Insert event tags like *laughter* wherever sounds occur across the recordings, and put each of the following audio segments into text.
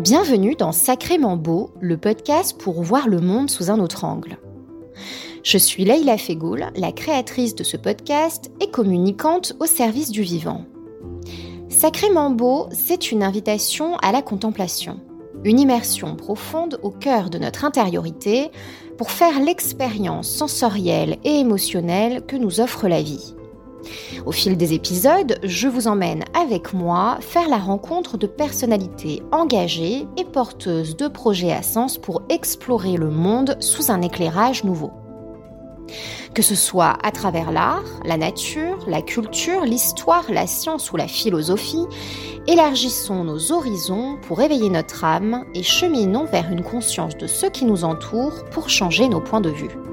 Bienvenue dans Sacrément Beau, le podcast pour voir le monde sous un autre angle. Je suis Leïla Fegoul, la créatrice de ce podcast et communicante au service du vivant. Sacrément Beau, c'est une invitation à la contemplation, une immersion profonde au cœur de notre intériorité pour faire l'expérience sensorielle et émotionnelle que nous offre la vie. Au fil des épisodes, je vous emmène avec moi faire la rencontre de personnalités engagées et porteuses de projets à sens pour explorer le monde sous un éclairage nouveau. Que ce soit à travers l'art, la nature, la culture, l'histoire, la science ou la philosophie, élargissons nos horizons pour éveiller notre âme et cheminons vers une conscience de ce qui nous entoure pour changer nos points de vue.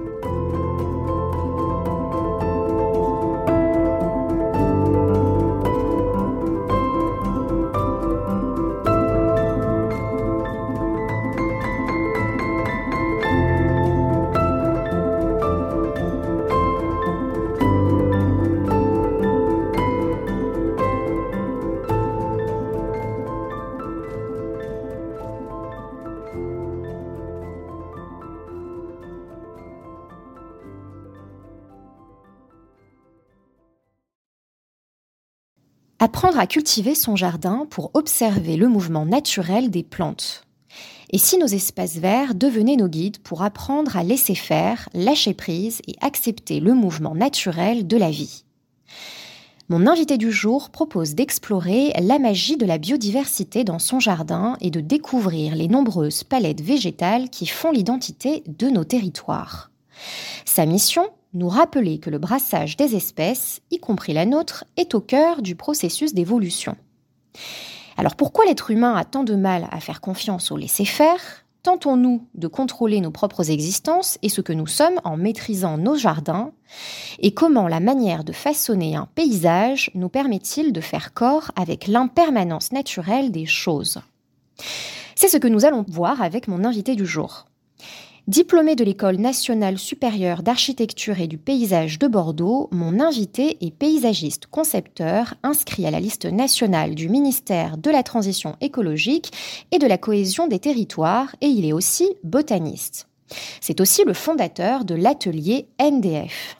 Apprendre à cultiver son jardin pour observer le mouvement naturel des plantes. Et si nos espaces verts devenaient nos guides pour apprendre à laisser faire, lâcher prise et accepter le mouvement naturel de la vie Mon invité du jour propose d'explorer la magie de la biodiversité dans son jardin et de découvrir les nombreuses palettes végétales qui font l'identité de nos territoires. Sa mission? Nous rappeler que le brassage des espèces, y compris la nôtre, est au cœur du processus d'évolution. Alors pourquoi l'être humain a tant de mal à faire confiance au laisser-faire? Tentons-nous de contrôler nos propres existences et ce que nous sommes en maîtrisant nos jardins? Et comment la manière de façonner un paysage nous permet-il de faire corps avec l'impermanence naturelle des choses? C'est ce que nous allons voir avec mon invité du jour. Diplômé de l'École nationale supérieure d'architecture et du paysage de Bordeaux, mon invité est paysagiste concepteur inscrit à la liste nationale du ministère de la Transition écologique et de la cohésion des territoires et il est aussi botaniste. C'est aussi le fondateur de l'atelier NDF.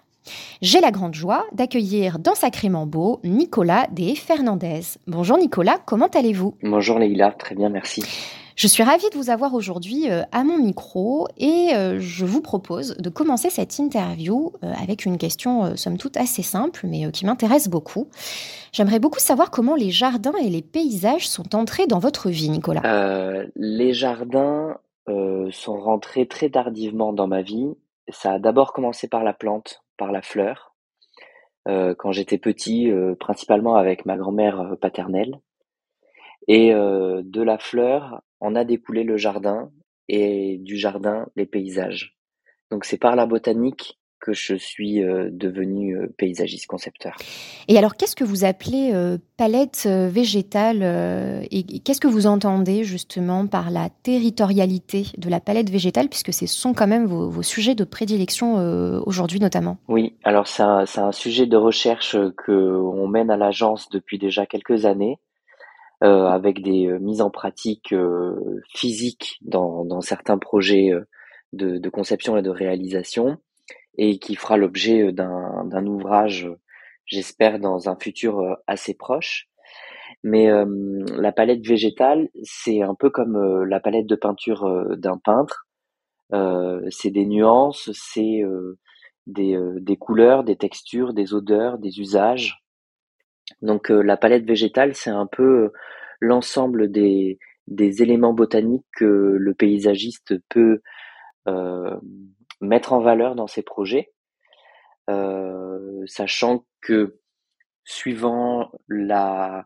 J'ai la grande joie d'accueillir dans Sacrément Beau Nicolas des Fernandez. Bonjour Nicolas, comment allez-vous? Bonjour Leïla, très bien, merci. Je suis ravie de vous avoir aujourd'hui euh, à mon micro et euh, je vous propose de commencer cette interview euh, avec une question somme toute assez simple mais qui m'intéresse beaucoup. J'aimerais beaucoup savoir comment les jardins et les paysages sont entrés dans votre vie, Nicolas. les jardins sont rentrés très tardivement dans ma vie. Ça a d'abord commencé par la plante, par la fleur. quand j'étais petit, principalement avec ma grand-mère paternelle. Et de la fleur, on a découlé le jardin et du jardin les paysages. Donc c'est par la botanique que je suis euh, devenu euh, paysagiste concepteur. Et alors qu'est-ce que vous appelez euh, palette végétale et qu'est-ce que vous entendez justement par la territorialité de la palette végétale puisque ce sont quand même vos, sujets de prédilection aujourd'hui notamment? Oui, alors c'est un, un, sujet de recherche que mène à l'agence depuis déjà quelques années euh, avec des euh, mises en pratique euh, physiques dans, dans, certains projets de, de, conception et de réalisation, et qui fera l'objet d'un ouvrage, j'espère, dans un futur assez proche. Mais la palette végétale, c'est un peu comme la palette de peinture d'un peintre. c'est des nuances, c'est des, couleurs, des textures, des odeurs, des usages. Donc euh, la palette végétale, c'est un peu euh, l'ensemble des, des éléments botaniques que le paysagiste peut euh, mettre en valeur dans ses projets, sachant que suivant la,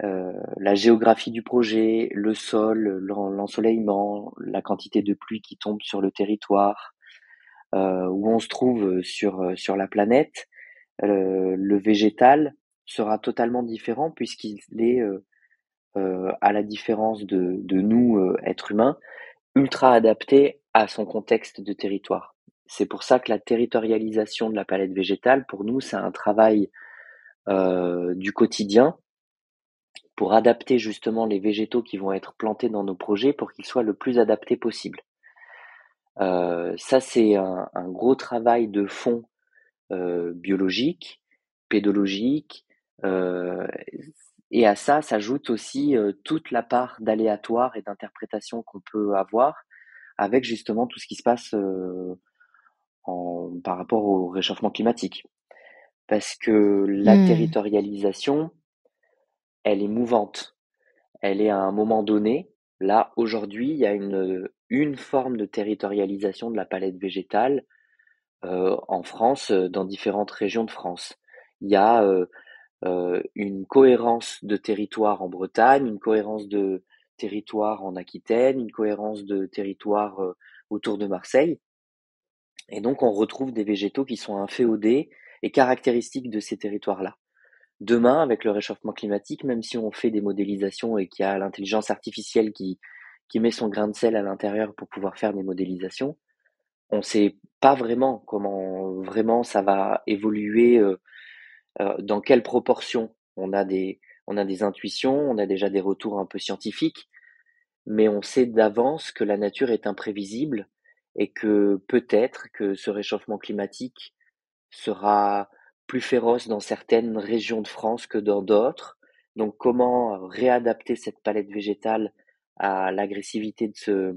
la géographie du projet, le sol, l'ensoleillement, la quantité de pluie qui tombe sur le territoire, où on se trouve sur, sur la planète, le végétal sera totalement différent puisqu'il est, euh, euh, à la différence de, de nous, euh, êtres humains, ultra adapté à son contexte de territoire. C'est pour ça que la territorialisation de la palette végétale, pour nous, c'est un travail euh, du quotidien pour adapter justement les végétaux qui vont être plantés dans nos projets pour qu'ils soient le plus adaptés possible. Euh, ça, c'est un, gros travail de fond euh, biologique, pédologique, et à ça s'ajoute aussi toute la part d'aléatoire et d'interprétation qu'on peut avoir avec justement tout ce qui se passe en, par rapport au réchauffement climatique. Parce que la mmh. territorialisation, elle est mouvante. Elle est à un moment donné. Là, aujourd'hui, il y a une, une forme de territorialisation de la palette végétale euh, en France, euh, dans différentes régions de France. Il y a euh, une cohérence de territoire en Bretagne, une cohérence de territoire en Aquitaine, une cohérence de territoire autour de Marseille. Et donc, on retrouve des végétaux qui sont inféodés et caractéristiques de ces territoires-là. Demain, avec le réchauffement climatique, même si on fait des modélisations et qu'il y a l'intelligence artificielle qui, qui met son grain de sel à l'intérieur pour pouvoir faire des modélisations, on ne sait pas vraiment comment vraiment ça va évoluer, euh, euh, dans quelle proportion. On a des on a des intuitions, on a déjà des retours un peu scientifiques, mais on sait d'avance que la nature est imprévisible et que peut-être que ce réchauffement climatique sera plus féroce dans certaines régions de France que dans d'autres. Donc comment réadapter cette palette végétale à l'agressivité de ce,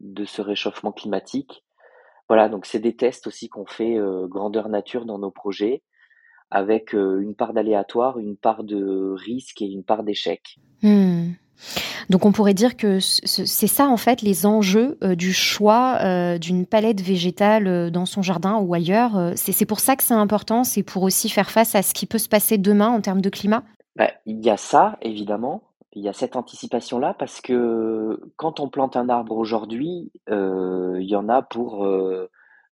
de ce réchauffement climatique? Voilà, donc c'est des tests aussi qu'on fait euh, grandeur nature dans nos projets, avec euh, une part d'aléatoire, une part de risque et une part d'échec. Hmm. Donc on pourrait dire que c'est ça en fait les enjeux euh, du choix euh, d'une palette végétale dans son jardin ou ailleurs. C'est pour ça que c'est important, c'est pour aussi faire face à ce qui peut se passer demain en termes de climat. Bah, il y a ça évidemment, il y a cette anticipation là parce que quand on plante un arbre aujourd'hui, il y en a pour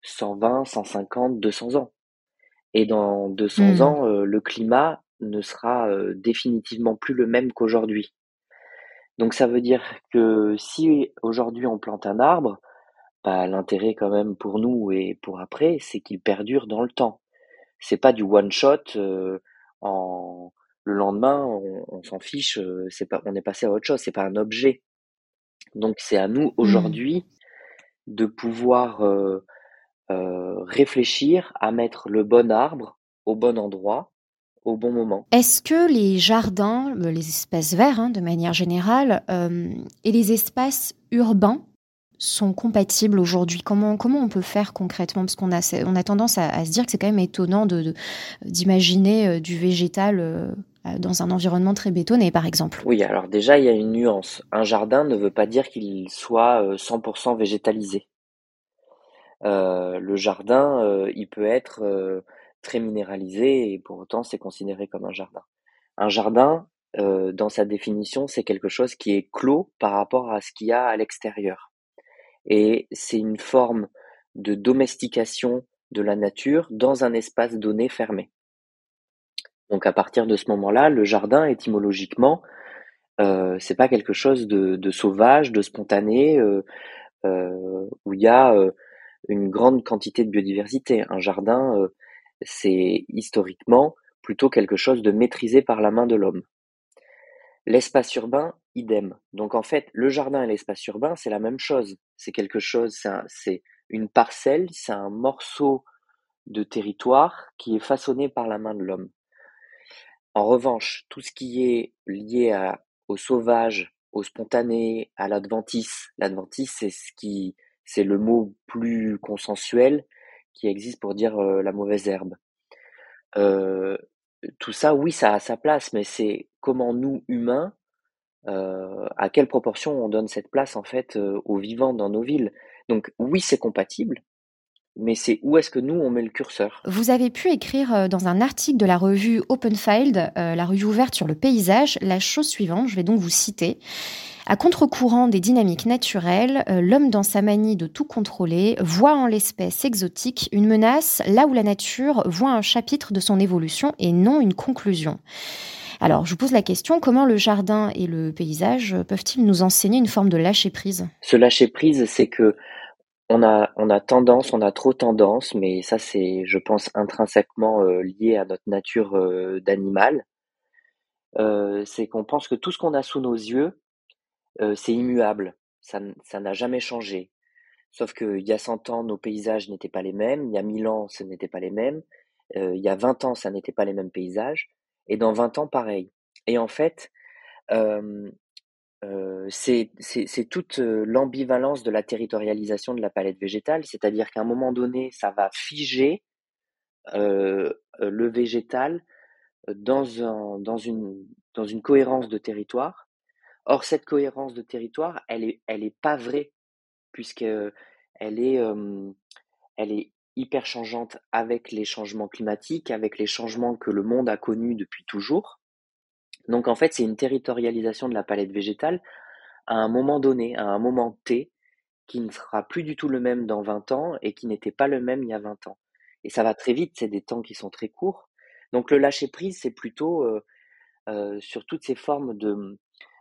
120, 150, 200 ans. Et dans 200 mmh. ans, le climat ne sera définitivement plus le même qu'aujourd'hui. Donc ça veut dire que si aujourd'hui on plante un arbre, bah, l'intérêt quand même pour nous et pour après, c'est qu'il perdure dans le temps. C'est pas du one shot euh, en le lendemain on, s'en fiche, euh, c'est pas on est passé à autre chose, c'est pas un objet. Donc c'est à nous mmh. aujourd'hui de pouvoir euh, réfléchir à mettre le bon arbre au bon endroit bon moment. Est-ce que les jardins, euh, les espaces verts hein, de manière générale, euh, et les espaces urbains sont compatibles aujourd'hui? Comment, comment on peut faire concrètement? Parce qu'on a, on a tendance à, se dire que c'est quand même étonnant de, d'imaginer euh, du végétal dans un environnement très bétonné, par exemple. Oui, alors déjà, il y a une nuance. Un jardin ne veut pas dire qu'il soit 100% végétalisé. Le jardin, il peut être très minéralisé et pour autant c'est considéré comme un jardin. Un jardin, euh, dans sa définition, c'est quelque chose qui est clos par rapport à ce qu'il y a à l'extérieur. Et c'est une forme de domestication de la nature dans un espace donné fermé. Donc à partir de ce moment-là, le jardin étymologiquement, euh, c'est pas quelque chose de, sauvage, de spontané, euh, euh, où il y a une grande quantité de biodiversité. Un jardin, c'est historiquement plutôt quelque chose de maîtrisé par la main de l'homme. L'espace urbain, idem. Donc en fait, le jardin et l'espace urbain, c'est la même chose. C'est quelque chose, c'est une parcelle, c'est un morceau de territoire qui est façonné par la main de l'homme. En revanche, tout ce qui est lié au sauvage, au spontané, à l'adventice, l'adventice, c'est ce qui, c'est le mot plus consensuel qui existe pour dire la mauvaise herbe. tout ça, oui, ça a sa place, mais c'est comment nous, humains, à quelle proportion on donne cette place en fait aux vivants dans nos villes. Donc oui, c'est compatible, mais c'est où est-ce que nous on met le curseur? Vous avez pu écrire dans un article de la revue Openfield, la revue ouverte sur le paysage, la chose suivante, je vais donc vous citer. À contre-courant des dynamiques naturelles, euh, l'homme dans sa manie de tout contrôler voit en l'espèce exotique une menace là où la nature voit un chapitre de son évolution et non une conclusion. Alors, je vous pose la question, comment le jardin et le paysage peuvent-ils nous enseigner une forme de lâcher-prise? Ce lâcher-prise, c'est que On a on a tendance, on a trop tendance, mais ça c'est, je pense, intrinsèquement, heu, lié à notre nature, heu, d'animal. Heu, c'est qu'on pense que tout ce qu'on a sous nos yeux, c'est immuable. Ça ça n'a jamais changé. Sauf qu'il y a 100 ans, nos paysages n'étaient pas les mêmes, il y a 1000 ans, ce n'était pas les mêmes, il y a 20 ans, ça n'était pas les mêmes paysages et dans 20 ans, pareil et en fait, c'est c'est toute, heu, l'ambivalence de la territorialisation de la palette végétale. C'est-à-dire qu'à un moment donné, ça va figer, heu, le végétal, dans un dans une dans une cohérence de territoire. Or cette cohérence de territoire, elle est elle est pas vraie puisqu'elle est, elle est hyper changeante avec les changements climatiques, avec les changements que le monde a connus depuis toujours. Donc en fait, c'est une territorialisation de la palette végétale à un moment donné, à un moment T, qui ne sera plus du tout le même dans 20 ans et qui n'était pas le même il y a 20 ans. Et ça va très vite, c'est des temps qui sont très courts. Donc le lâcher prise, c'est plutôt, heu heu, sur toutes ces formes de,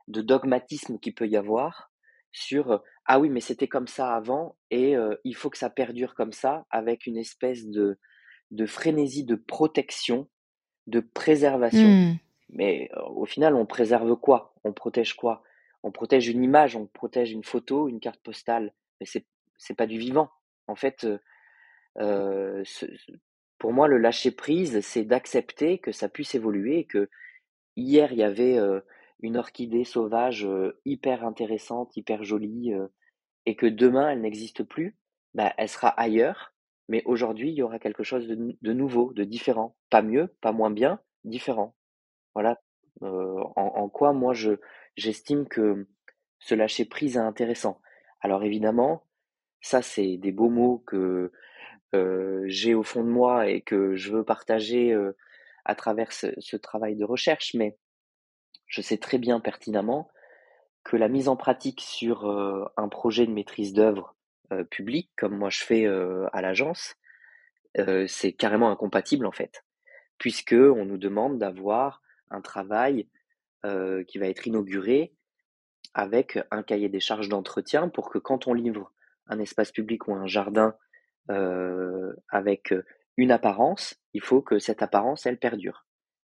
de dogmatisme qu'il peut y avoir sur, heu: «Ah oui, mais c'était comme ça avant et il faut que ça perdure comme ça», avec une espèce de de frénésie de protection, de préservation. Mmh. Mais euh, au final, on préserve quoi? On protège quoi? On protège une image, on protège une photo, une carte postale, mais c'est c'est pas du vivant. En fait, heu, ce pour moi, le lâcher prise, c'est d'accepter que ça puisse évoluer et que hier, il y avait, heu, une orchidée sauvage, hyper intéressante, hyper jolie, et que demain, elle n'existe plus. Bah, elle sera ailleurs, mais aujourd'hui, il y aura quelque chose de de nouveau, de différent. Pas mieux, pas moins bien, différent. Voilà, en quoi moi je j'estime que ce lâcher prise est intéressant. Alors évidemment, ça c'est des beaux mots que, j'ai au fond de moi et que je veux partager, à travers ce travail de recherche, mais je sais très bien pertinemment que la mise en pratique sur, un projet de maîtrise d'œuvre, public comme moi je fais, à l'agence, c'est carrément incompatible en fait. Puisque on nous demande d'avoir un travail qui va être inauguré avec un cahier des charges d'entretien pour que quand on livre un espace public ou un jardin, avec, une apparence, il faut que cette apparence, elle perdure.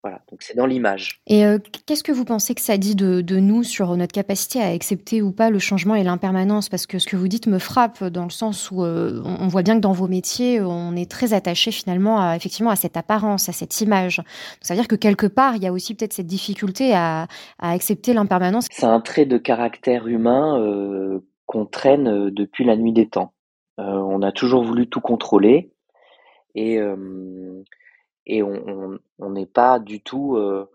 Voilà, donc c'est dans l'image. Et heu, qu'est-ce que vous pensez que ça dit de de nous sur notre capacité à accepter ou pas le changement et l'impermanence? Parce que ce que vous dites me frappe dans le sens où, heu, on voit bien que dans vos métiers, on est très attaché finalement à effectivement à cette apparence, à cette image. Donc ça veut dire que quelque part, il y a aussi peut-être cette difficulté à à accepter l'impermanence. C'est un trait de caractère humain, heu, qu'on traîne, depuis la nuit des temps. On a toujours voulu tout contrôler et et on n'est pas du tout, heu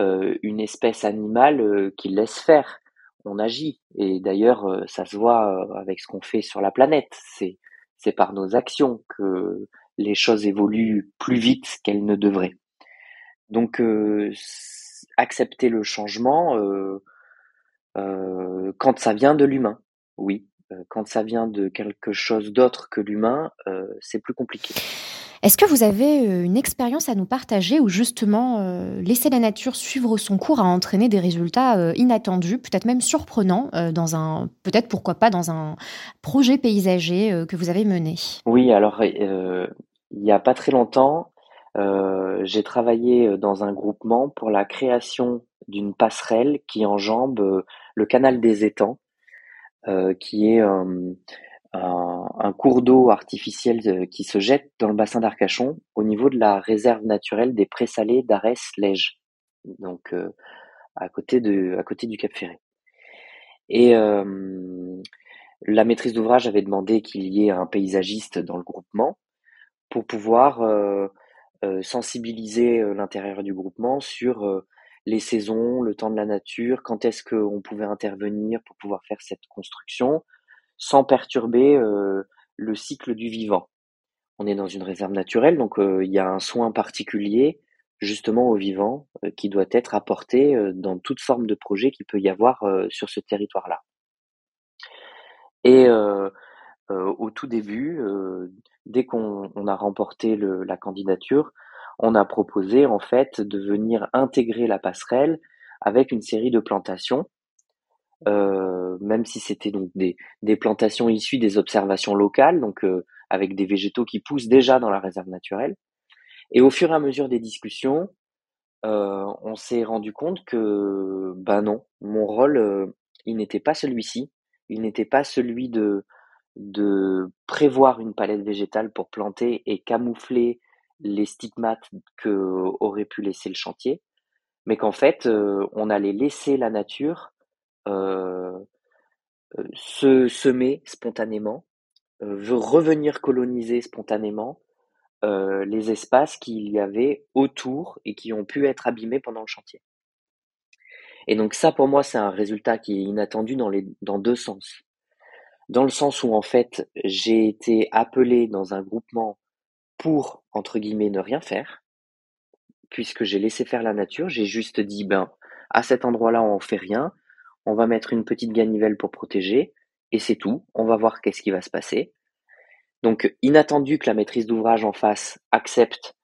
heu, une espèce animale, heu, qui laisse faire. On agit et d'ailleurs, ça se voit, avec ce qu'on fait sur la planète. C'est par nos actions que les choses évoluent plus vite qu'elles ne devraient. Donc accepter le changement, quand ça vient de l'humain, oui. Quand ça vient de quelque chose d'autre que l'humain, c'est plus compliqué. Est-ce que vous avez, heu, une expérience à nous partager où justement, heu, laisser la nature suivre son cours a entraîné des résultats, heu, inattendus, peut-être même surprenants, dans un peut-être pourquoi pas dans un projet paysager, que vous avez mené? Oui, alors, il y a pas très longtemps, j'ai travaillé, dans un groupement pour la création d'une passerelle qui enjambe, le canal des Étangs, qui est, un cours d'eau artificiel, heu, qui se jette dans le bassin d'Arcachon, au niveau de la réserve naturelle des Prés-Salés d'Arès-Lège, donc heu, à côté de à côté du Cap Ferret et hem, la maîtrise d'ouvrage avait demandé qu'il y ait un paysagiste dans le groupement pour pouvoir, heu heu, sensibiliser, heu, l'intérieur du groupement sur, les saisons, le temps de la nature, quand est-ce qu'on pouvait intervenir pour pouvoir faire cette construction, sans perturber, heu, le cycle du vivant. On est dans une réserve naturelle, donc heu, il y a un soin particulier, justement au vivant, heu, qui doit être apporté, dans toute forme de projet qu'il peut y avoir, sur ce territoire-là et au tout début, dès qu'on on a remporté la candidature, on a proposé en fait de venir intégrer la passerelle avec une série de plantations, même si c'était donc des, des plantations issues des observations locales, donc avec des végétaux qui poussent déjà dans la réserve naturelle. Et au fur et à mesure des discussions, on s'est rendu compte que, ben non, mon rôle, il n'était pas celui-ci. Il n'était pas celui de, de prévoir une palette végétale pour planter et camoufler les stigmates que aurait pu laisser le chantier, mais qu'en fait, on allait laisser la nature se semer spontanément, revenir coloniser spontanément les espaces qu'il y avait autour et qui ont pu être abîmés pendant le chantier. Et donc ça, pour moi, c'est un résultat qui est inattendu dans, les, dans deux sens. Dans le sens où, en fait, j'ai été appelé dans un groupement pour, entre guillemets, ne rien faire, puisque j'ai laissé faire la nature. J'ai juste dit, ben, à cet endroit-là, on fait rien. On va mettre une petite ganivelle pour protéger, et c'est tout. On va voir qu'est-ce qui va se passer. Donc, inattendu que la maîtrise d'ouvrage en face accepte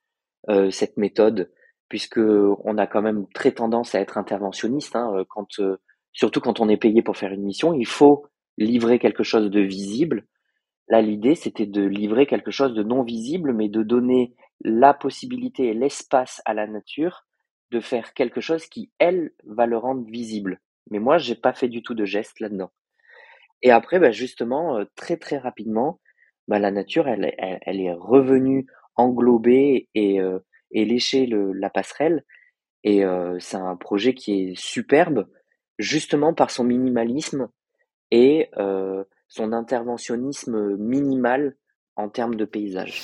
euh, cette méthode puisque on a quand même très tendance à être interventionniste. Hein, quand, euh, surtout quand on est payé pour faire une mission, il faut livrer quelque chose de visible. Là, l'idée, c'était de livrer quelque chose de non visible, mais de donner la possibilité et l'espace à la nature de faire quelque chose qui, elle, va le rendre visible. Mais moi, j'ai pas fait du tout de geste là-dedans. Et après, bah, justement, euh, très très rapidement, bah, la nature, elle, elle, est revenue englobée et, euh, et lécher le, la passerelle. Et euh, c'est un projet qui est superbe, justement par son minimalisme et euh, son interventionnisme minimal en termes de paysage.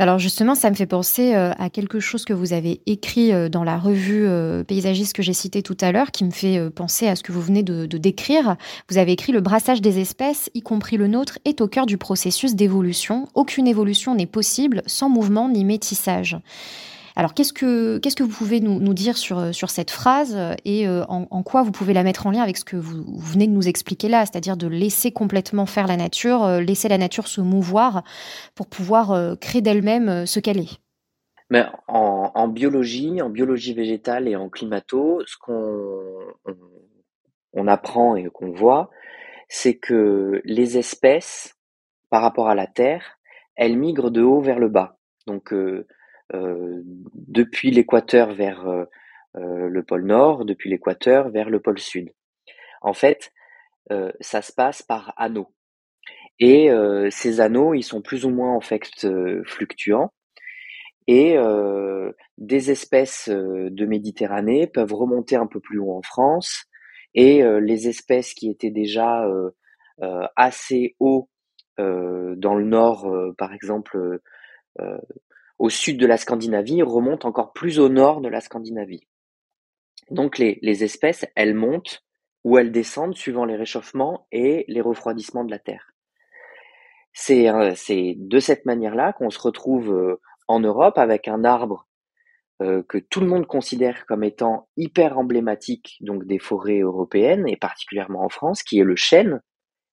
Alors justement, ça me fait penser euh, à quelque chose que vous avez écrit euh, dans la revue euh, paysagiste que j'ai citée tout à l'heure, qui me fait penser à ce que vous venez de, de, décrire. Vous avez écrit Le brassage des espèces, y compris le nôtre, est au cœur du processus d'évolution. Aucune évolution n'est possible sans mouvement ni métissage. Alors, qu'est-ce que, vous pouvez nous, dire sur, sur cette phrase et euh, en, quoi vous pouvez la mettre en lien avec ce que vous, venez de nous expliquer là, c'est-à-dire de laisser complètement faire la nature, euh, laisser la nature se mouvoir pour pouvoir euh, créer d'elle-même ce qu'elle est? Mais en, biologie, en biologie végétale et en climato, ce qu'on on, on apprend et qu'on voit, c'est que les espèces, par rapport à la Terre, elles migrent de haut vers le bas. Donc, euh, euh, depuis l'équateur vers euh, euh, le pôle nord, depuis l'équateur vers le pôle sud. En fait, ça se passe par anneaux. Et ces anneaux, ils sont plus ou moins en fait fluctuants. Et euh, des espèces de Méditerranée peuvent remonter un peu plus haut en France. Et euh, les espèces qui étaient déjà euh, assez haut dans le nord, par exemple au sud de la Scandinavie remontent encore plus au nord de la Scandinavie. Donc les, les espèces, elles montent ou elles descendent suivant les réchauffements et les refroidissements de la Terre. C'est de cette manière-là qu'on se retrouve euh, en Europe avec un arbre euh, que tout le monde considère comme étant hyper emblématique donc des forêts européennes et particulièrement en France, qui est le chêne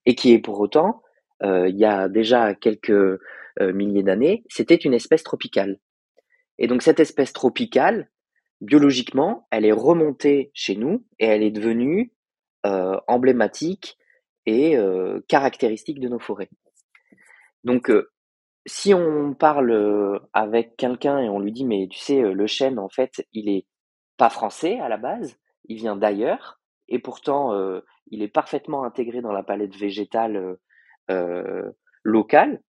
et qui est pour autant, euh, il y a déjà quelques euh, milliers d'années, c'était une espèce tropicale. Et donc cette espèce tropicale, biologiquement, elle est remontée chez nous et elle est devenue euh, emblématique et euh, caractéristique de nos forêts. Donc si on parle avec quelqu'un et on lui dit mais tu sais le chêne en fait il est pas français à la base, il vient d'ailleurs et pourtant il est parfaitement intégré dans la palette végétale locale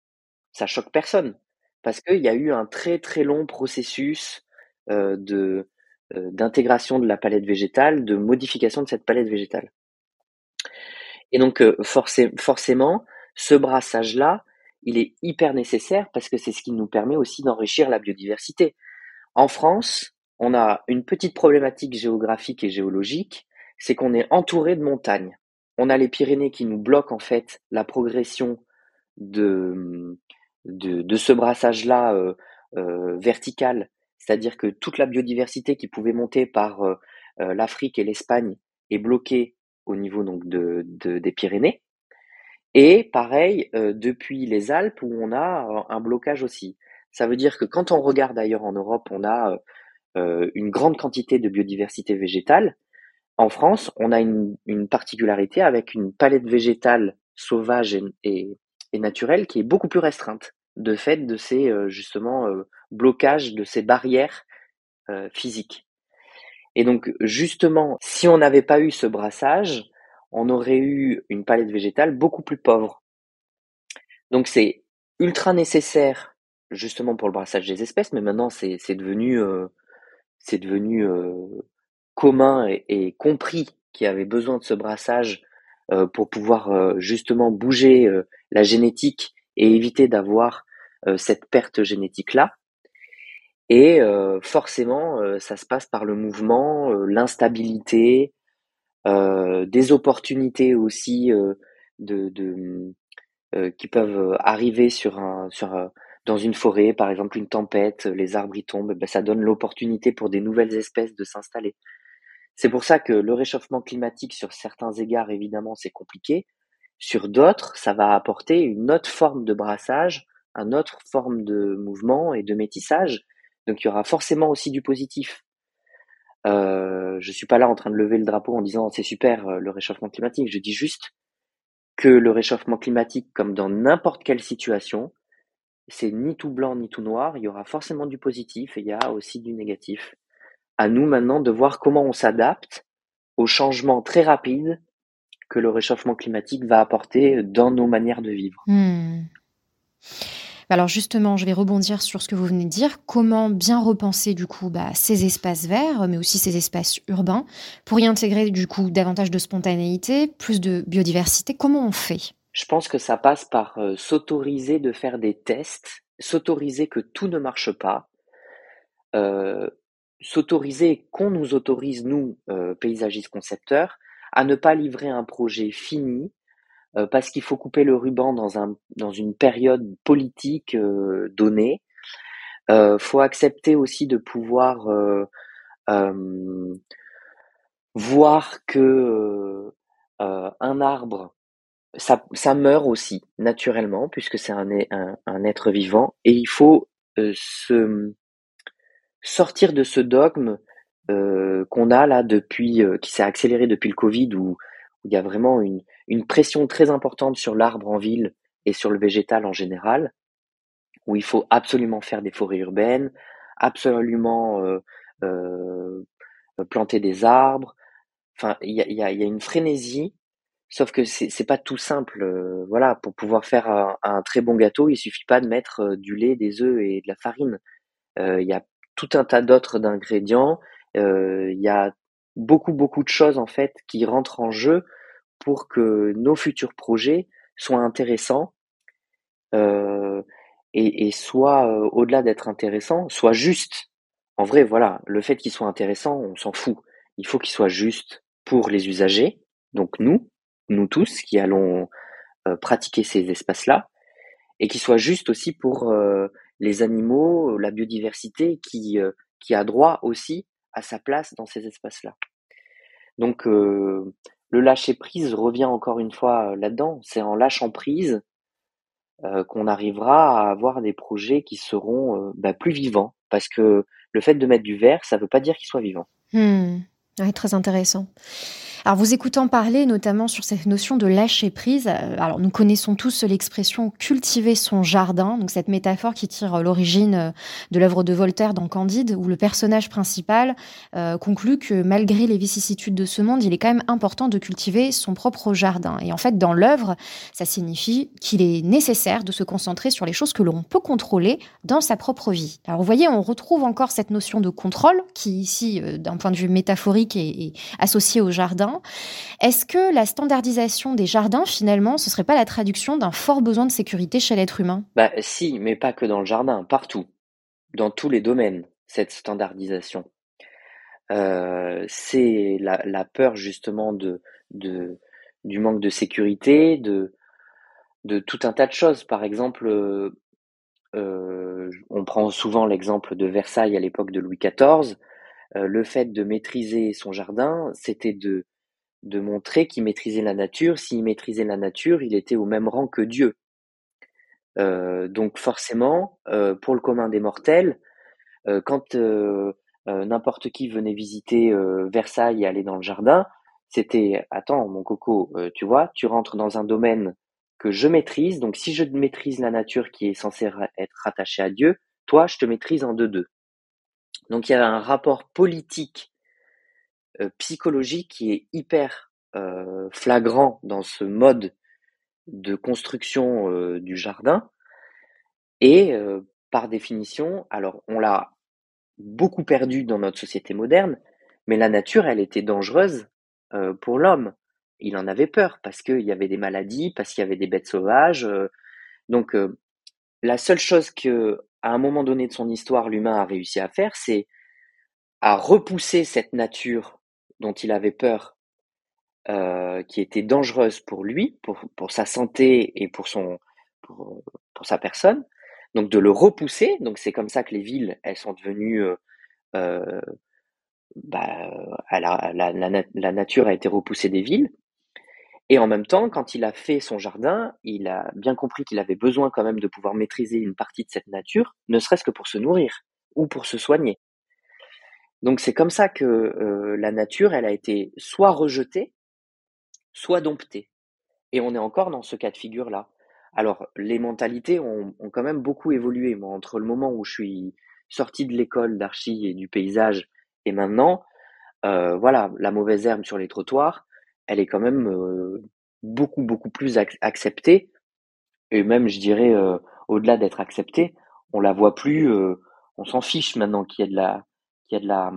ça choque personne parce qu'il y a eu un très très long processus d'intégration de la palette végétale, de modification de cette palette végétale. Et donc forcément, ce brassage-là, il est hyper nécessaire parce que c'est ce qui nous permet aussi d'enrichir la biodiversité. En France, on a une petite problématique géographique et géologique, c'est qu'on est entouré de montagnes. On a les Pyrénées qui nous bloquent en fait la progression de, de, de ce brassage-là euh, euh, vertical, c'est-à-dire que toute la biodiversité qui pouvait monter par euh, l'Afrique et l'Espagne est bloquée au niveau donc de, de des Pyrénées. Et pareil, depuis les Alpes où on a un blocage aussi. Ça veut dire que quand on regarde ailleurs en Europe, on a une grande quantité de biodiversité végétale, En France, on a une, particularité avec une palette végétale sauvage et, naturelle qui est beaucoup plus restreinte, de fait de ces euh, justement euh, blocages, de ces barrières euh, physiques. Et donc justement, si on n'avait pas eu ce brassage, on aurait eu une palette végétale beaucoup plus pauvre. Donc c'est ultra nécessaire justement pour le brassage des espèces, mais maintenant c'est devenu c'est devenu commun et, compris qu'il y avait besoin de ce brassage pour pouvoir justement bouger la génétique et éviter d'avoir cette perte génétique-là. Et forcément, ça se passe par le mouvement, l'instabilité, des opportunités aussi de, qui peuvent arriver sur un, dans une forêt, par exemple une tempête, les arbres y tombent, ben, ça donne l'opportunité pour des nouvelles espèces de s'installer. C'est pour ça que le réchauffement climatique, sur certains égards, évidemment, c'est compliqué. Sur d'autres, ça va apporter une autre forme de brassage, une autre forme de mouvement et de métissage. Donc il y aura forcément aussi du positif. Euh, je suis pas là en train de lever le drapeau en disant c'est super euh, le réchauffement climatique. Je dis juste que le réchauffement climatique, comme dans n'importe quelle situation, c'est ni tout blanc ni tout noir. Il y aura forcément du positif et il y a aussi du négatif à nous maintenant de voir comment on s'adapte aux changements très rapides que le réchauffement climatique va apporter dans nos manières de vivre. Hmm. Alors justement, je vais rebondir sur ce que vous venez de dire. Comment bien repenser du coup bah, ces espaces verts, mais aussi ces espaces urbains, pour y intégrer du coup davantage de spontanéité, plus de biodiversité? Comment on fait? Je pense que ça passe par euh, s'autoriser de faire des tests, s'autoriser que tout ne marche pas, euh, s'autoriser, qu'on nous autorise, nous, euh, paysagistes concepteurs, à ne pas livrer un projet fini euh, parce qu'il faut couper le ruban dans, un, dans une période politique euh, donnée. Euh, faut accepter aussi de pouvoir voir que un arbre, ça, ça meurt aussi naturellement puisque c'est un, un, un, être vivant et il faut se sortir de ce dogme euh, qu'on a là depuis, euh, qui s'est accéléré depuis le Covid, où, il y a vraiment une, une pression très importante sur l'arbre en ville et sur le végétal en général, où il faut absolument faire des forêts urbaines, absolument euh, euh planter des arbres. Enfin, il y a, y, a, y a, une frénésie, sauf que c'est pas tout simple. Euh, voilà, pour pouvoir faire un, un, très bon gâteau, il suffit pas de mettre du lait, des œufs et de la farine. Il y a tout un tas d'autres d'ingrédients. Euh, il y a beaucoup, beaucoup de choses en fait qui rentrent en jeu pour que nos futurs projets soient intéressants euh, et, et soient, euh, au-delà d'être intéressants, soient justes. En vrai, voilà, le fait qu'ils soient intéressants, on s'en fout. Il faut qu'ils soient justes pour les usagers, donc nous, nous tous qui allons pratiquer ces espaces-là, et qu'ils soient justes aussi pour les animaux, la biodiversité qui, qui a droit aussi à sa place dans ces espaces-là. Donc euh, le lâcher prise revient encore une fois euh, là-dedans. C'est en lâchant prise qu'on arrivera à avoir des projets qui seront bah, plus vivants. Parce que le fait de mettre du verre, ça ne veut pas dire qu'il soit vivant. Hmm. très intéressant. Alors, vous écoutant parler notamment sur cette notion de lâcher prise, euh, alors nous connaissons tous l'expression cultiver son jardin, donc cette métaphore qui tire euh, l'origine euh, de l'œuvre de Voltaire dans Candide, où le personnage principal conclut que malgré les vicissitudes de ce monde, il est quand même important de cultiver son propre jardin. Et en fait, dans l'œuvre, ça signifie qu'il est nécessaire de se concentrer sur les choses que l'on peut contrôler dans sa propre vie. Alors, vous voyez, on retrouve encore cette notion de contrôle qui, ici, d'un point de vue métaphorique, est, est associée au jardin est-ce que la standardisation des jardins, finalement, ce serait pas la traduction d'un fort besoin de sécurité chez l'être humain? Bah si, mais pas que dans le jardin, partout, dans tous les domaines, cette standardisation. Euh, c'est la, peur justement de, du manque de sécurité, de, tout un tas de choses. Par exemple, euh, on prend souvent l'exemple de Versailles à l'époque de Louis XIV. Euh, le fait de maîtriser son jardin, c'était de de montrer qu'il maîtrisait la nature. S'il maîtrisait la nature, il était au même rang que Dieu. Euh, donc forcément, euh, pour le commun des mortels, euh, quand n'importe qui venait visiter Versailles et aller dans le jardin, c'était attends mon coco, tu vois, tu rentres dans un domaine que je maîtrise, donc si je maîtrise la nature qui est censée être rattachée à Dieu, toi je te maîtrise en deux-deux. Donc il y a un rapport politique, psychologique qui est hyper flagrant dans ce mode de construction du jardin. Et par définition, alors on l'a beaucoup perdu dans notre société moderne, mais la nature, elle était dangereuse pour l'homme. Il en avait peur parce qu'il y avait des maladies, parce qu'il y avait des bêtes sauvages. donc la seule chose que, à un moment donné de son histoire, l'humain a réussi à faire, c'est à repousser cette nature dont il avait peur euh, qui était dangereuse pour lui, pour, pour sa santé et pour, son, pour, pour sa personne. Donc de le repousser. Donc c'est comme ça que les villes, elles sont devenues... Euh, euh bah, la, la, la, nature a été repoussée des villes. Et en même temps, quand il a fait son jardin, il a bien compris qu'il avait besoin quand même de pouvoir maîtriser une partie de cette nature, ne serait-ce que pour se nourrir ou pour se soigner. Donc c'est comme ça que euh, la nature, elle a été soit rejetée, soit dompté. Et on est encore dans ce cas de figure-là. Alors, les mentalités ont, quand même beaucoup évolué. Moi, entre le moment où je suis sorti de l'école d'archi et du paysage et maintenant, euh, voilà, la mauvaise herbe sur les trottoirs, elle est quand même euh, beaucoup, beaucoup plus acceptée. Et même, je dirais, au-delà d'être acceptée, on la voit plus, on s'en fiche maintenant qu'il y a de la, qu'il y a de la,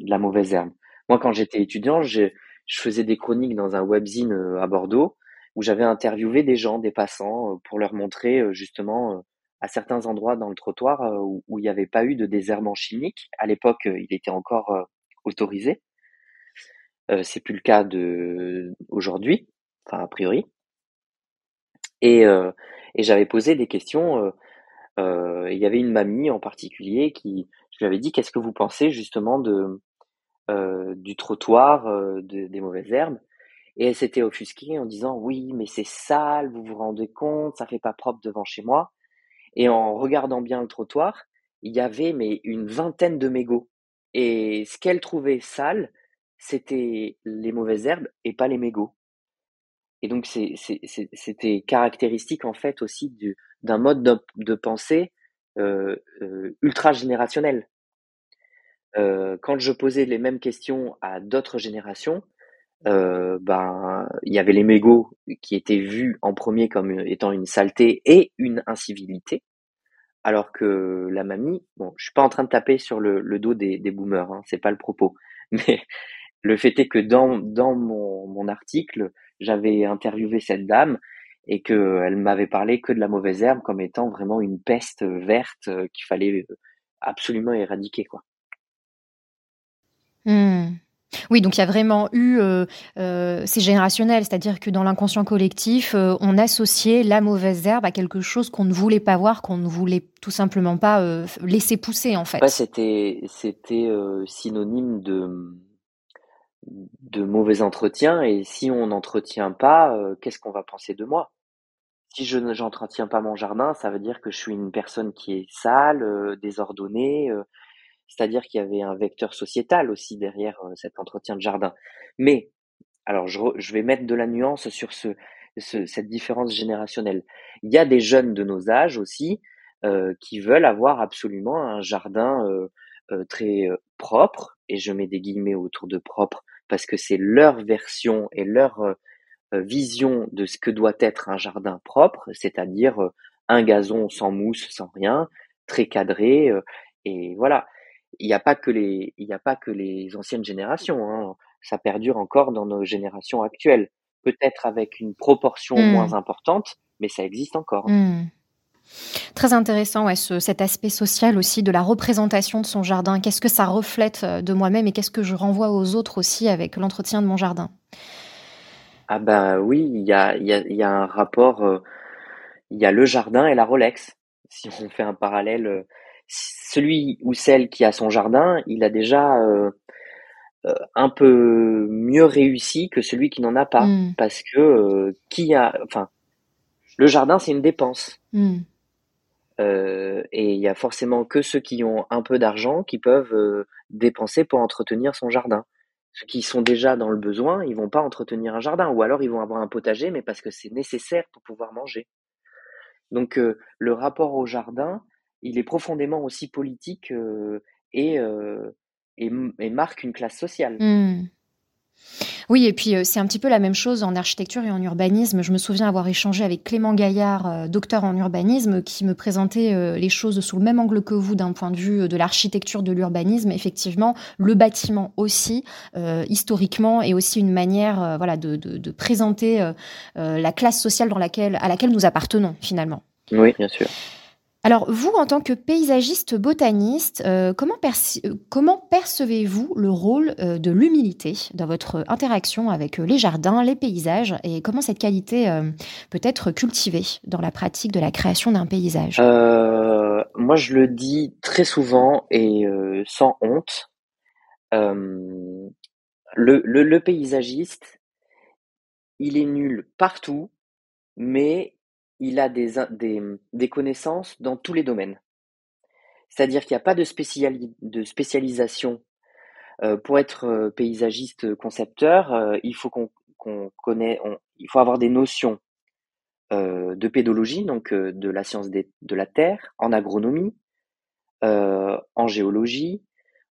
la mauvaise herbe. Moi, quand j'étais étudiant, j'ai je faisais des chroniques dans un webzine euh, à Bordeaux où j'avais interviewé des gens, des passants, euh, pour leur montrer euh, justement à certains endroits dans le trottoir où, il n'y avait pas eu de désherbant chimique. À l'époque, il était encore autorisé. c'est plus le cas de aujourd'hui, enfin a priori. Et, et j'avais posé des questions. il y avait une mamie en particulier qui, je lui avais dit, qu'est-ce que vous pensez justement de euh, du trottoir, euh, des mauvaises herbes? Et elle s'était offusquée en disant oui, mais c'est sale, vous vous rendez compte, ça fait pas propre devant chez moi. Et en regardant bien le trottoir, il y avait mais une vingtaine de mégots. Et ce qu'elle trouvait sale, c'était les mauvaises herbes et pas les mégots. Et donc c'était caractéristique en fait aussi d'un mode de, pensée euh, ultra générationnel. Euh, quand je posais les mêmes questions à d'autres générations, euh, ben il y avait les mégots qui étaient vus en premier comme étant une saleté et une incivilité, alors que la mamie, bon, je suis pas en train de taper sur le, dos des, des boomers, hein, c'est pas le propos, *laughs* mais le fait est que dans dans mon, mon article, j'avais interviewé cette dame et qu'elle m'avait parlé que de la mauvaise herbe comme étant vraiment une peste verte euh, qu'il fallait absolument éradiquer, quoi. Mmh. Oui, donc il y a vraiment eu, euh, euh, c'est générationnel, c'est-à-dire que dans l'inconscient collectif, euh, on associait la mauvaise herbe à quelque chose qu'on ne voulait pas voir, qu'on ne voulait tout simplement pas laisser pousser en fait. c'était c'était synonyme de de mauvais entretien et si on n'entretient pas, qu'est-ce qu'on va penser de moi? Si je n'entretiens pas mon jardin, ça veut dire que je suis une personne qui est sale, désordonnée, c'est-à-dire qu'il y avait un vecteur sociétal aussi derrière euh, cet entretien de jardin. Mais, alors je, vais mettre de la nuance sur ce, cette différence générationnelle. Il y a des jeunes de nos âges aussi euh, qui veulent avoir absolument un jardin euh, très propre, et je mets des guillemets autour de propre parce que c'est leur version et leur vision de ce que doit être un jardin propre, c'est-à-dire un gazon sans mousse, sans rien, très cadré, et voilà il n'y a pas que les, il n'y a pas que les anciennes générations. Hein. Ça perdure encore dans nos générations actuelles. Peut-être avec une proportion mmh. moins importante, mais ça existe encore. Mmh. Très intéressant, ouais, cet aspect social aussi de la représentation de son jardin. Qu'est-ce que ça reflète euh, de moi-même et qu'est-ce que je renvoie aux autres aussi avec l'entretien de mon jardin? Ah ben oui, il y a, y, a, y a, un rapport, euh, il y a le jardin et la Rolex. Si on fait un parallèle euh, celui ou celle qui a son jardin, il a déjà euh, un peu mieux réussi que celui qui n'en a pas, mmh. parce que euh, qui a, enfin, le jardin c'est une dépense. Mmh. et il y a forcément que ceux qui ont un peu d'argent qui peuvent dépenser pour entretenir son jardin. Ceux qui sont déjà dans le besoin, ils vont pas entretenir un jardin, ou alors ils vont avoir un potager, mais parce que c'est nécessaire pour pouvoir manger. Donc le rapport au jardin, il est profondément aussi politique et, et, marque une classe sociale. Mmh. Oui, et puis c'est un petit peu la même chose en architecture et en urbanisme. Je me souviens avoir échangé avec Clément Gaillard, docteur en urbanisme, qui me présentait les choses sous le même angle que vous d'un point de vue de l'architecture, de l'urbanisme. Effectivement, le bâtiment aussi, historiquement, est aussi une manière voilà, de, de présenter la classe sociale dans laquelle, à laquelle nous appartenons finalement. Oui, bien sûr. Alors, vous, en tant que paysagiste botaniste, euh, comment, euh, comment percevez-vous le rôle euh, de l'humilité dans votre interaction avec les jardins, les paysages, et comment cette qualité peut être cultivée dans la pratique de la création d'un paysage? Moi, je le dis très souvent et sans honte. Le, le paysagiste, il est nul partout, mais il a des, connaissances dans tous les domaines. C'est-à-dire qu'il n'y a pas de, spécialisation. Euh, pour être euh, paysagiste concepteur, euh, il faut qu'on connaît, il faut avoir des notions de pédologie, donc de la science de la terre, en agronomie, en géologie,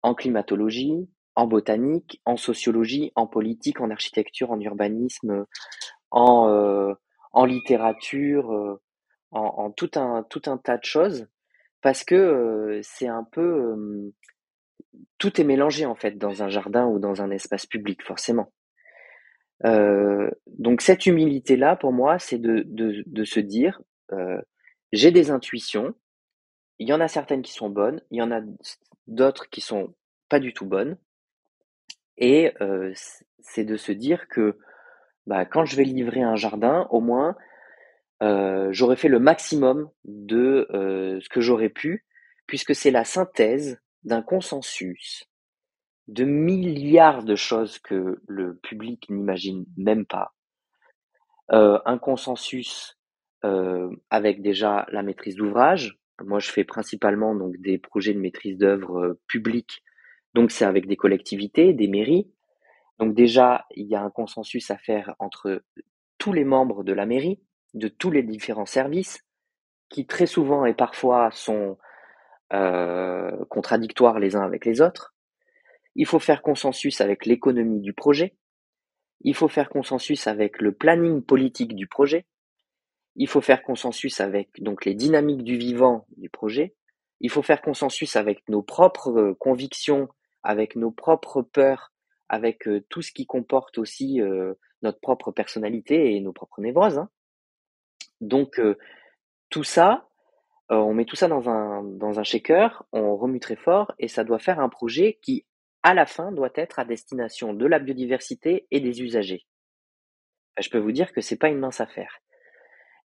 en climatologie, en botanique, en sociologie, en politique, en architecture, en urbanisme, en en littérature, euh, en, tout un tout un tas de choses, parce que euh, c'est un peu tout est mélangé en fait dans un jardin ou dans un espace public forcément. Euh, donc cette humilité là pour moi c'est de, de, de, se dire j'ai des intuitions, il y en a certaines qui sont bonnes, il y en a d'autres qui sont pas du tout bonnes, et c'est de se dire que bah, quand je vais livrer un jardin, au moins, euh, j'aurais fait le maximum de euh, ce que j'aurais pu, puisque c'est la synthèse d'un consensus de milliards de choses que le public n'imagine même pas. Euh, un consensus avec déjà la maîtrise d'ouvrage. Moi, je fais principalement donc des projets de maîtrise d'œuvre publique, donc c'est avec des collectivités, des mairies. Donc déjà, il y a un consensus à faire entre tous les membres de la mairie, de tous les différents services, qui très souvent et parfois sont euh, contradictoires les uns avec les autres. Il faut faire consensus avec l'économie du projet. Il faut faire consensus avec le planning politique du projet. Il faut faire consensus avec donc les dynamiques du vivant du projet. Il faut faire consensus avec nos propres euh, convictions, avec nos propres peurs avec tout ce qui comporte aussi notre propre personnalité et nos propres névroses. Hein. Donc tout ça, on met tout ça dans un, dans shaker, on remue très fort et ça doit faire un projet qui, à la fin, doit être à destination de la biodiversité et des usagers. Je peux vous dire que c'est pas une mince affaire.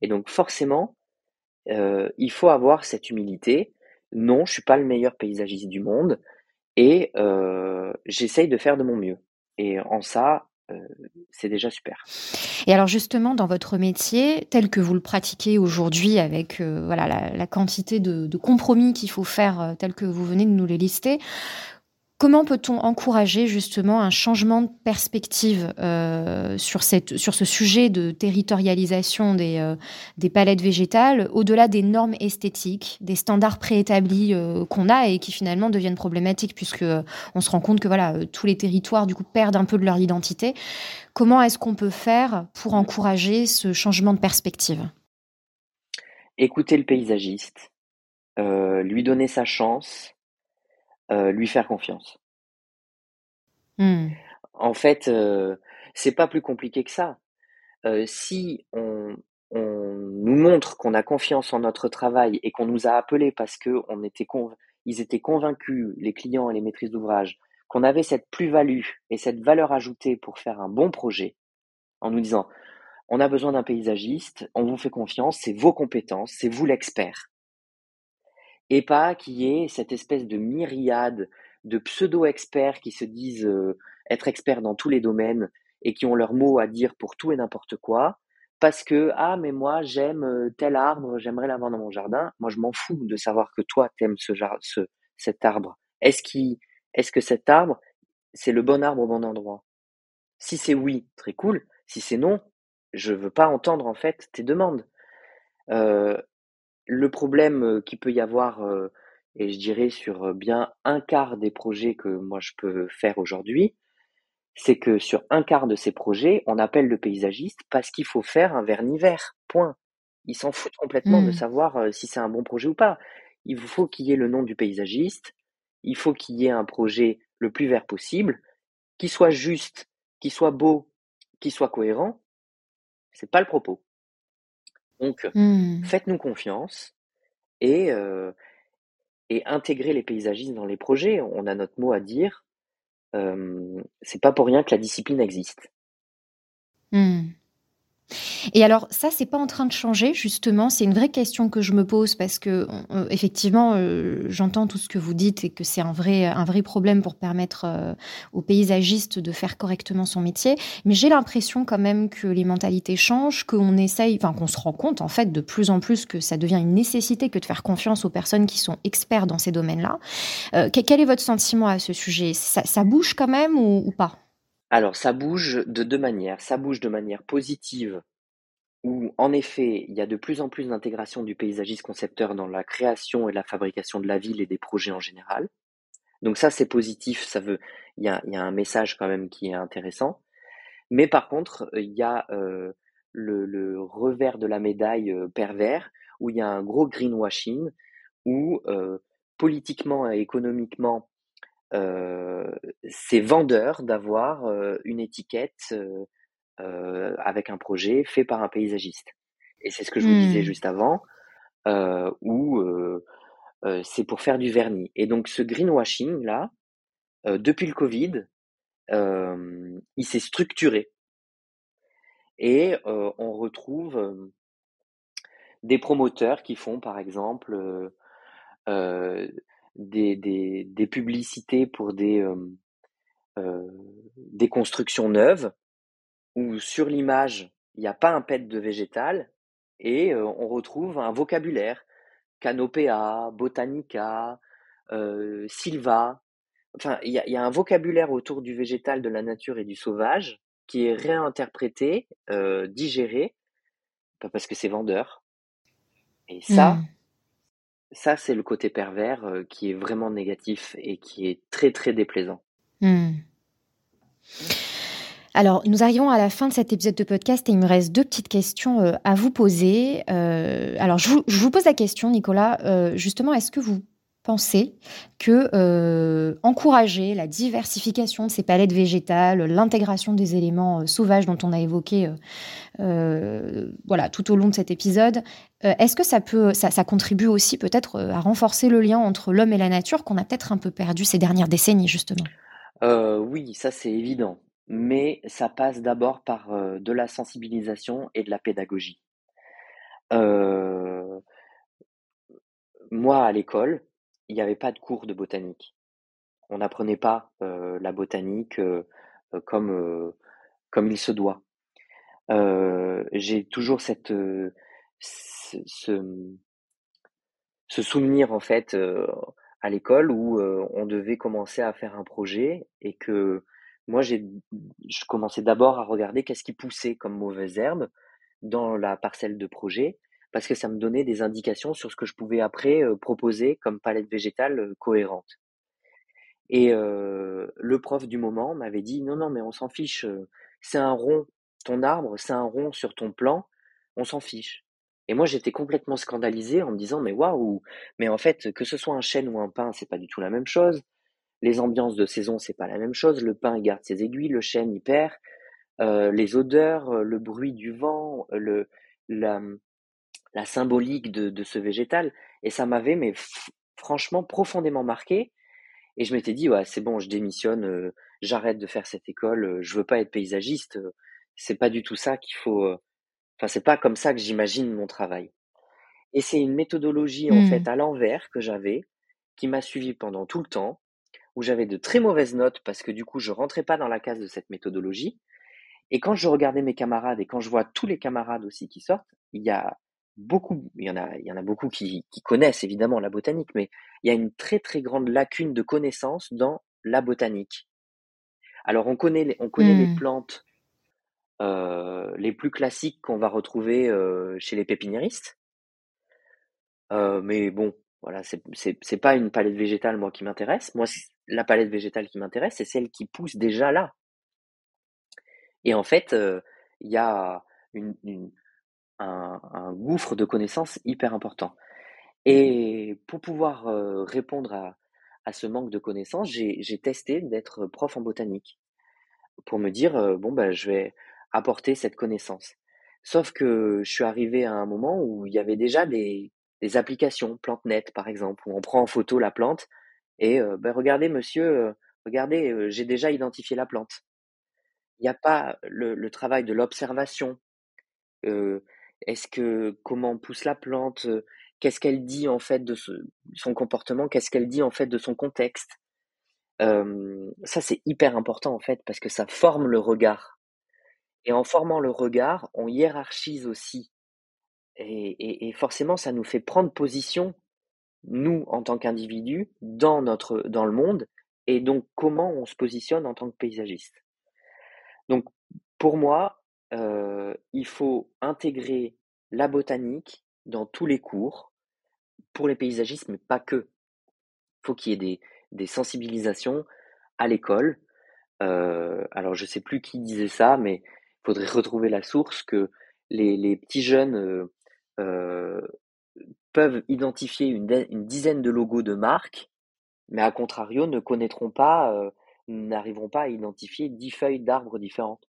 Et donc forcément, il faut avoir cette humilité. Non, je suis pas le meilleur paysagiste du monde et j'essaye de faire de mon mieux. Et en ça, c'est déjà super. Et alors justement, dans votre métier, tel que vous le pratiquez aujourd'hui, avec voilà la, quantité de, de compromis qu'il faut faire, tel que vous venez de nous les lister, Comment peut-on encourager justement un changement de perspective euh, sur, ce sujet de territorialisation des, euh, des palettes végétales, au-delà des normes esthétiques, des standards préétablis euh, qu'on a et qui finalement deviennent problématiques puisque on se rend compte que voilà tous les territoires du coup perdent un peu de leur identité. Comment est-ce qu'on peut faire pour encourager ce changement de perspective? Écouter le paysagiste, lui donner sa chance euh, lui faire confiance. Mmh. En fait, euh, c'est pas plus compliqué que ça. Euh, si on, on, nous montre qu'on a confiance en notre travail et qu'on nous a appelés parce que on était ils étaient convaincus, les clients et les maîtrises d'ouvrage, qu'on avait cette plus-value et cette valeur ajoutée pour faire un bon projet, en nous disant on a besoin d'un paysagiste, on vous fait confiance, c'est vos compétences, c'est vous l'expert et pas qu'il y ait cette espèce de myriade de pseudo-experts qui se disent être experts dans tous les domaines et qui ont leur mot à dire pour tout et n'importe quoi, parce que ah mais moi j'aime tel arbre, j'aimerais l'avoir dans mon jardin. Moi je m'en fous de savoir que toi t'aimes ce, ce cet arbre. Est-ce qui est-ce que cet arbre c'est le bon arbre au bon endroit? Si c'est oui, très cool. Si c'est non, je veux pas entendre en fait tes demandes. Le problème qui peut y avoir, et je dirais sur bien un quart des projets que moi je peux faire aujourd'hui, c'est que sur un quart de ces projets, on appelle le paysagiste parce qu'il faut faire un vernis vert. Point. Il s'en fout complètement de mmh. savoir si c'est un bon projet ou pas. Il faut qu'il y ait le nom du paysagiste. Il faut qu'il y ait un projet le plus vert possible, qui soit juste, qui soit beau, qui soit cohérent. C'est pas le propos. Donc, mmh. faites-nous confiance et, et intégrez les paysagistes dans les projets. On a notre mot à dire. c'est pas pour rien que la discipline existe. Et alors ça, c'est pas en train de changer justement. C'est une vraie question que je me pose parce que euh, effectivement, euh, j'entends tout ce que vous dites et que c'est un vrai un vrai problème pour permettre euh, aux paysagistes de faire correctement son métier. Mais j'ai l'impression quand même que les mentalités changent, qu'on essaye, enfin qu'on se rend compte en fait de plus en plus que ça devient une nécessité que de faire confiance aux personnes qui sont experts dans ces domaines-là. quel est votre sentiment à ce sujet? Ça, bouge quand même ou pas? Alors ça bouge de deux manières. Ça bouge de manière positive, où en effet, il y a de plus en plus d'intégration du paysagiste concepteur dans la création et la fabrication de la ville et des projets en général. Donc ça, c'est positif, ça veut, il y a, un message quand même qui est intéressant. Mais par contre, il y a euh, le, revers de la médaille euh, pervers, où il y a un gros greenwashing, où euh, politiquement et économiquement, c'est vendeur d'avoir une étiquette avec un projet fait par un paysagiste. Et c'est ce que je vous disais mmh. juste avant, où c'est pour faire du vernis. Et donc ce greenwashing là, depuis le Covid, il s'est structuré. Et on retrouve des promoteurs qui font par exemple des, des, des publicités pour des, euh, euh, des constructions neuves où sur l'image, il n'y a pas un pet de végétal et euh, on retrouve un vocabulaire. Canopea, Botanica, euh, Silva. Enfin, il y a, y a, un vocabulaire autour du végétal, de la nature et du sauvage qui est réinterprété, euh, digéré, parce que c'est vendeur. Et ça, mmh ça, c'est le côté pervers qui est vraiment négatif et qui est très très déplaisant. Hmm. Alors, nous arrivons à la fin de cet épisode de podcast et il me reste deux petites questions à vous poser. alors, je vous, pose la question, Nicolas. justement, est-ce que vous penser que euh, encourager la diversification de ces palettes végétales, l'intégration des éléments euh, sauvages dont on a évoqué euh, voilà, tout au long de cet épisode, est-ce que ça, peut, ça, ça contribue aussi peut-être à renforcer le lien entre l'homme et la nature qu'on a peut-être un peu perdu ces dernières décennies justement? Oui, ça c'est évident, mais ça passe d'abord par de la sensibilisation et de la pédagogie. moi, à l'école, il n'y avait pas de cours de botanique. On n'apprenait pas la botanique comme, comme il se doit. j'ai toujours cette, ce, ce, souvenir en fait à l'école où on devait commencer à faire un projet et que moi j'ai je commençais d'abord à regarder qu'est-ce qui poussait comme mauvaise herbe dans la parcelle de projet parce que ça me donnait des indications sur ce que je pouvais après proposer comme palette végétale cohérente. Et le prof du moment m'avait dit non non mais on s'en fiche, c'est un rond, ton arbre c'est un rond sur ton plan, on s'en fiche. Et moi j'étais complètement scandalisé en me disant mais waouh, mais en fait que ce soit un chêne ou un pin c'est pas du tout la même chose. Les ambiances de saison c'est pas la même chose. Le pin il garde ses aiguilles, le chêne il perd. les odeurs, le bruit du vent, le la, la symbolique de, ce végétal. Et ça m'avait, mais franchement, profondément marqué. Et je m'étais dit, ouais, c'est bon, je démissionne, euh, j'arrête de faire cette école, euh, je veux pas être paysagiste. Euh, c'est pas du tout ça qu'il faut. Enfin, c'est pas comme ça que j'imagine mon travail. Et c'est une méthodologie en fait mmh. à l'envers que j'avais, qui m'a suivi pendant tout le temps, où j'avais de très mauvaises notes parce que du coup je rentrais pas dans la case de cette méthodologie. Et quand je regardais mes camarades et quand je vois tous les camarades aussi qui sortent, il y a beaucoup, il y en a, il y en a beaucoup qui, qui connaissent évidemment la botanique, mais il y a une très très grande lacune de connaissances dans la botanique. Alors on connaît, les- on connaît les Hmm. plantes euh, les plus classiques qu'on va retrouver euh, chez les pépiniéristes, Euh, mais bon, voilà, c'est pas une palette végétale moi qui m'intéresse. Moi, la palette végétale qui m'intéresse, c'est celle qui pousse déjà là. Et en fait, euh, il y a une, une- un, un gouffre de connaissances hyper important. Et pour pouvoir euh, répondre à, à ce manque de connaissances, j'ai testé d'être prof en botanique pour me dire, euh, bon, ben, je vais apporter cette connaissance. Sauf que je suis arrivé à un moment où il y avait déjà des, des applications, PlanteNet par exemple, où on prend en photo la plante et euh, ben, regardez monsieur, regardez, euh, j'ai déjà identifié la plante. Il n'y a pas le, le travail de l'observation. Est-ce que comment pousse la plante Qu'est-ce qu'elle dit en fait de son comportement Qu'est-ce qu'elle dit en fait de son contexte? Ça c'est hyper important en fait parce que ça forme le regard. Et en formant le regard, on hiérarchise aussi. Et, et- et forcément, ça nous fait prendre position, nous, en tant qu'individus, dans notre, dans le monde, et donc comment on se positionne en tant que paysagiste. Donc, pour moi, euh, il faut intégrer la botanique dans tous les cours, pour les paysagistes, mais pas que. Il faut qu'il y ait des, des sensibilisations à l'école. Euh, alors, je sais plus qui disait ça, mais il faudrait retrouver la source que les, les petits jeunes euh, peuvent identifier une, di- une dizaine de logos de marques, mais à contrario ne connaîtront pas, euh, n'arriveront pas à identifier dix feuilles d'arbres différentes.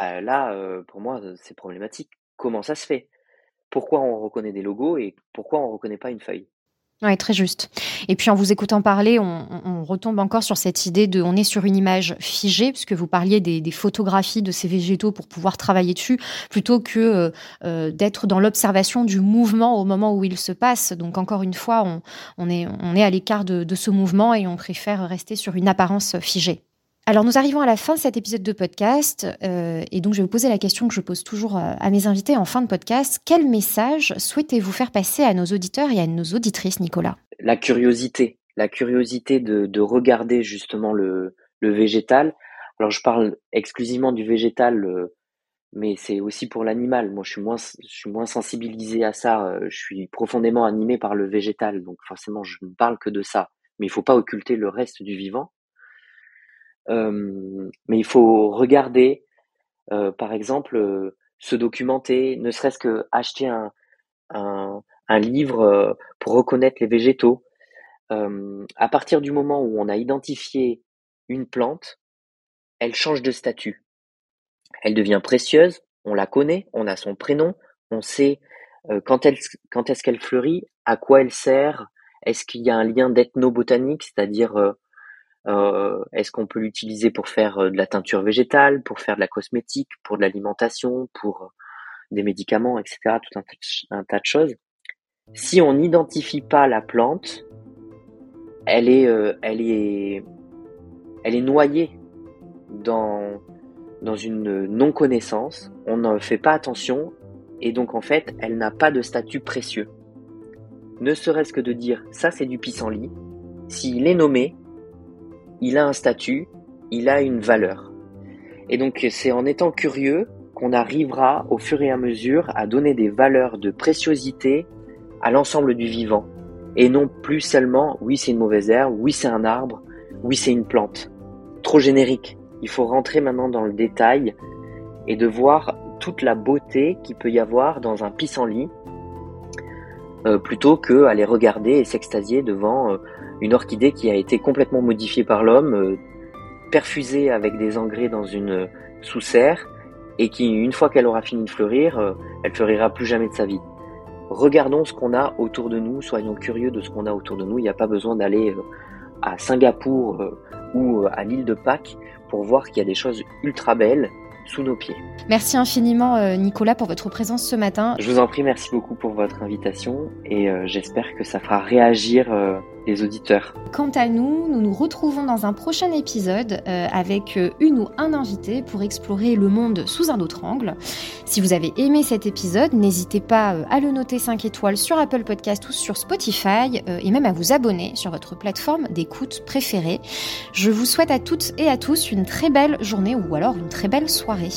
Euh, là, euh, pour moi, c'est problématique. Comment ça se fait? Pourquoi on reconnaît des logos et pourquoi on reconnaît pas une feuille? Ouais, très juste. Et puis en vous écoutant parler, on, on- on retombe encore sur cette idée de on est sur une image figée, puisque vous parliez des, des photographies de ces végétaux pour pouvoir travailler dessus, plutôt que euh, euh, d'être dans l'observation du mouvement au moment où il se passe. Donc encore une fois, on, on est, on est à l'écart de, de ce mouvement et on préfère rester sur une apparence figée. Alors nous arrivons à la fin de cet épisode de podcast euh, et donc je vais vous poser la question que je pose toujours euh, à mes invités en fin de podcast. Quel message souhaitez-vous faire passer à nos auditeurs et à nos auditrices, Nicolas? La curiosité, la curiosité de, de regarder justement le, végétal. Alors je parle exclusivement du végétal, euh, mais c'est aussi pour l'animal. Moi, je suis moins, je suis moins sensibilisé à ça. Je suis profondément animé par le végétal, donc forcément, je ne parle que de ça. Mais il faut pas occulter le reste du vivant. Euh, mais il faut regarder, euh, par exemple, euh, se documenter, ne serait-ce que acheter un, un, un livre pour reconnaître les végétaux. À partir du moment où on a identifié une plante, elle change de statut. Elle devient précieuse, on la connaît, on a son prénom, on sait quand, quand est-ce qu'elle fleurit, à quoi elle sert, est-ce qu'il y a un lien d'ethnobotanique, c'est-à-dire euh, est-ce qu'on peut l'utiliser pour faire euh, de la teinture végétale, pour faire de la cosmétique, pour de l'alimentation, pour euh, des médicaments, etc., tout un tas de choses. Si on n'identifie pas la plante, elle est, euh, elle est, elle est noyée dans, dans une non-connaissance. On ne fait pas attention et donc en fait, elle n'a pas de statut précieux. Ne serait-ce que de dire ça c'est du pissenlit, s'il est nommé, il a un statut, il a une valeur. Et donc c'est en étant curieux qu'on arrivera au fur et à mesure à donner des valeurs de préciosité à l'ensemble du vivant et non plus seulement oui c'est une mauvaise herbe, oui c'est un arbre, oui c'est une plante. Trop générique. Il faut rentrer maintenant dans le détail et de voir toute la beauté qu'il peut y avoir dans un pissenlit euh, plutôt que aller regarder et s'extasier devant euh, une orchidée qui a été complètement modifiée par l'homme, euh, perfusée avec des engrais dans une euh, sous-serre et qui une fois qu'elle aura fini de fleurir, euh, elle fleurira plus jamais de sa vie regardons ce qu'on a autour de nous, soyons curieux de ce qu'on a autour de nous. Il n'y a pas besoin d'aller à Singapour ou à l'île de Pâques pour voir qu'il y a des choses ultra belles sous nos pieds. Merci infiniment Nicolas pour votre présence ce matin. Je vous en prie, merci beaucoup pour votre invitation et j'espère que ça fera réagir Quant à nous, nous nous retrouvons dans un prochain épisode euh, avec euh, une ou un invité pour explorer le monde sous un autre angle. Si vous avez aimé cet épisode, n'hésitez pas à le noter 5 étoiles sur Apple Podcast ou sur Spotify et même à vous abonner sur votre plateforme d'écoute préférée. Je vous souhaite à toutes et à tous une très belle journée ou alors une très belle soirée.